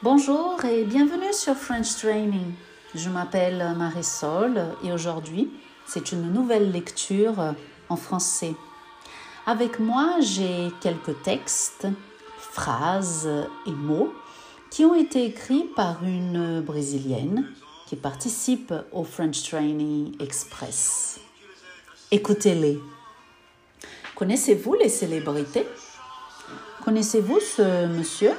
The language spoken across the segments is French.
Bonjour et bienvenue sur French Training. Je m'appelle Marisol et aujourd'hui, c'est une nouvelle lecture en français. Avec moi, j'ai quelques textes, phrases et mots qui ont été écrits par une brésilienne qui participe au French Training Express. Écoutez-les. Connaissez-vous les célébrités? Connaissez-vous ce monsieur?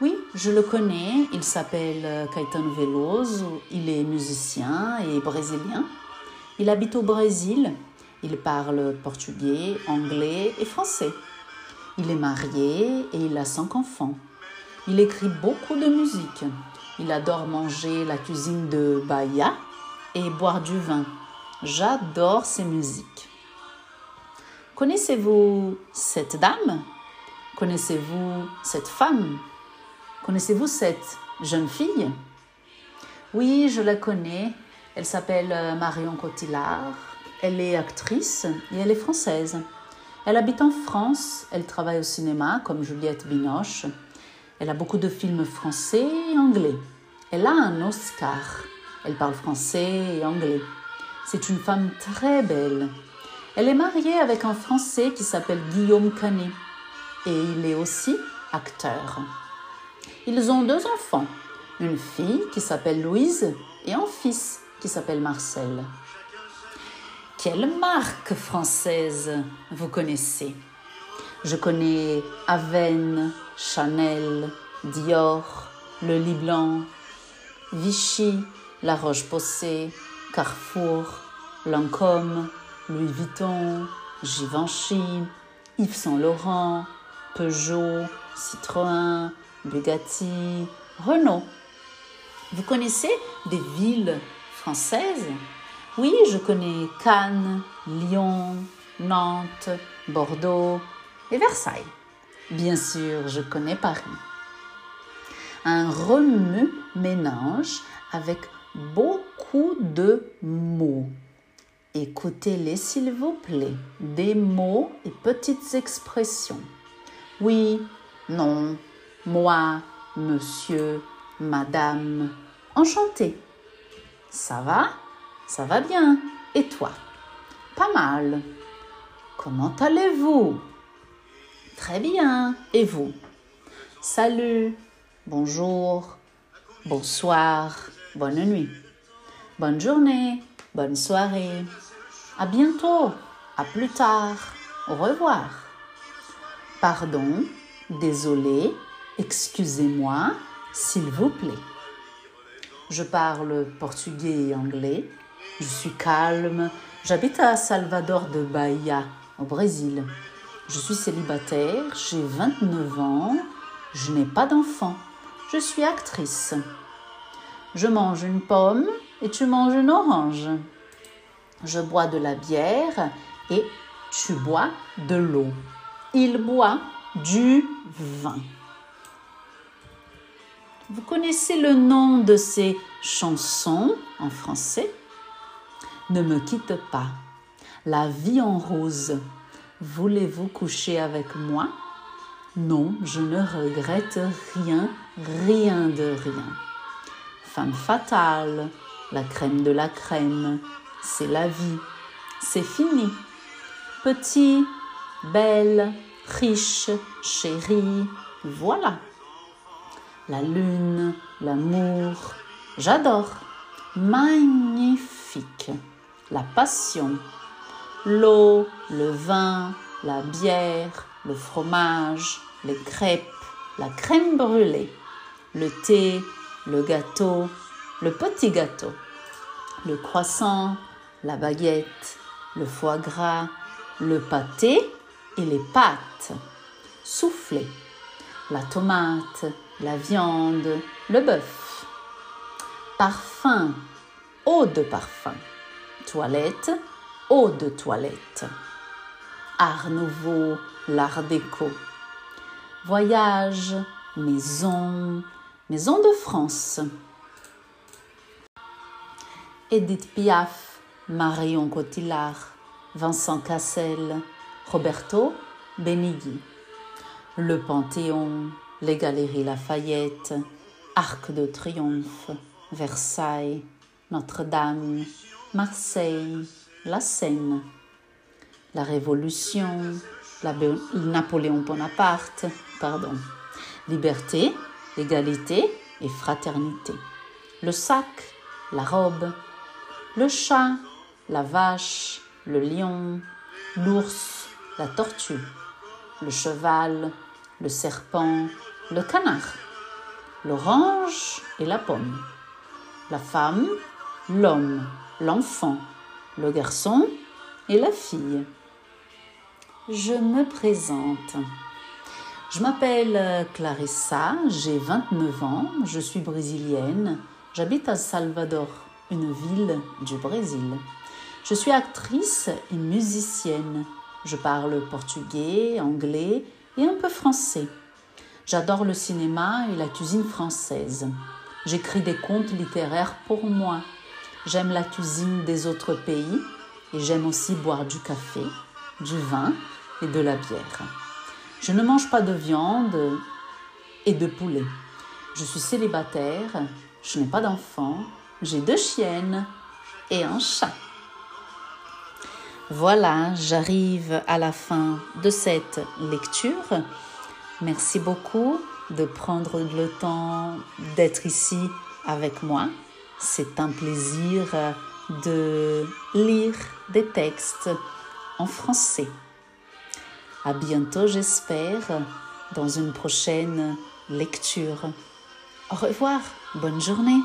Oui, je le connais. Il s'appelle Caetano Veloso. Il est musicien et brésilien. Il habite au Brésil. Il parle portugais, anglais et français. Il est marié et il a cinq enfants. Il écrit beaucoup de musique. Il adore manger la cuisine de Bahia et boire du vin. J'adore ses musiques. Connaissez-vous cette dame? Connaissez-vous cette femme? Connaissez-vous cette jeune fille? Oui, je la connais. Elle s'appelle euh, Marion Cotillard. Elle est actrice et elle est française. Elle habite en France. Elle travaille au cinéma comme Juliette Binoche. Elle a beaucoup de films français et anglais. Elle a un Oscar. Elle parle français et anglais. C'est une femme très belle. Elle est mariée avec un Français qui s'appelle Guillaume Canet et il est aussi acteur. Ils ont deux enfants, une fille qui s'appelle Louise et un fils qui s'appelle Marcel. Quelle marque française vous connaissez? Je connais Aven, Chanel, Dior, Le Lit Blanc, Vichy, La Roche-Posay, Carrefour, Lancôme, Louis Vuitton, Givenchy, Yves Saint Laurent, Peugeot, Citroën, Bugatti, Renault. Vous connaissez des villes françaises? Oui, je connais Cannes, Lyon, Nantes, Bordeaux et Versailles. Bien sûr, je connais Paris. Un remue-ménage avec beaucoup de mots. Écoutez-les s'il vous plaît. Des mots et petites expressions. Oui, non, moi, monsieur, madame. Enchanté. Ça va? Ça va bien. Et toi? Pas mal. Comment allez-vous? Très bien. Et vous? Salut, bonjour, bonsoir, bonne nuit, bonne journée, bonne soirée. À bientôt, à plus tard, au revoir. Pardon, désolé, excusez-moi, s'il vous plaît. Je parle portugais et anglais. Je suis calme. J'habite à Salvador de Bahia, au Brésil. Je suis célibataire, j'ai 29 ans, je n'ai pas d'enfant, je suis actrice. Je mange une pomme et tu manges une orange. Je bois de la bière et tu bois de l'eau. Il boit du vin. Vous connaissez le nom de ces chansons en français? Ne me quitte pas. La vie en rose. Voulez-vous coucher avec moi? Non, je ne regrette rien, rien de rien. Femme fatale, la crème de la crème, c'est la vie, c'est fini. Petit, belle, riche, chérie, voilà. La lune, l'amour, j'adore. Magnifique. La passion, l'eau, le vin, la bière, le fromage, les crêpes, la crème brûlée, le thé, le gâteau, le petit gâteau, le croissant, la baguette, le foie gras, le pâté et les pâtes, soufflé, la tomate, la viande, le bœuf, parfum, eau de parfum, toilette, eau de toilette. Art nouveau, l'art déco. Voyage, maison, maison de France. Edith Piaf, Marion Cotillard, Vincent Cassel, Roberto Benigui. Le Panthéon, les Galeries Lafayette, Arc de Triomphe, Versailles, Notre-Dame, Marseille, la Seine, la Révolution, la Napoléon Bonaparte, pardon, liberté, égalité et fraternité, le sac, la robe, le chat, la vache, le lion, l'ours, la tortue, le cheval, le serpent, le canard, l'orange et la pomme, la femme, l'homme, l'enfant, le garçon et la fille. Je me présente. Je m'appelle Clarissa, j'ai 29 ans, je suis brésilienne, j'habite à Salvador, une ville du Brésil. Je suis actrice et musicienne. Je parle portugais, anglais et un peu français. J'adore le cinéma et la cuisine française. J'écris des contes littéraires pour moi. J'aime la cuisine des autres pays et j'aime aussi boire du café, du vin et de la bière. Je ne mange pas de viande et de poulet. Je suis célibataire, je n'ai pas d'enfant, j'ai deux chiennes et un chat. Voilà, j'arrive à la fin de cette lecture. Merci beaucoup de prendre le temps d'être ici avec moi. C'est un plaisir de lire des textes en français. À bientôt, j'espère, dans une prochaine lecture. Au revoir, bonne journée.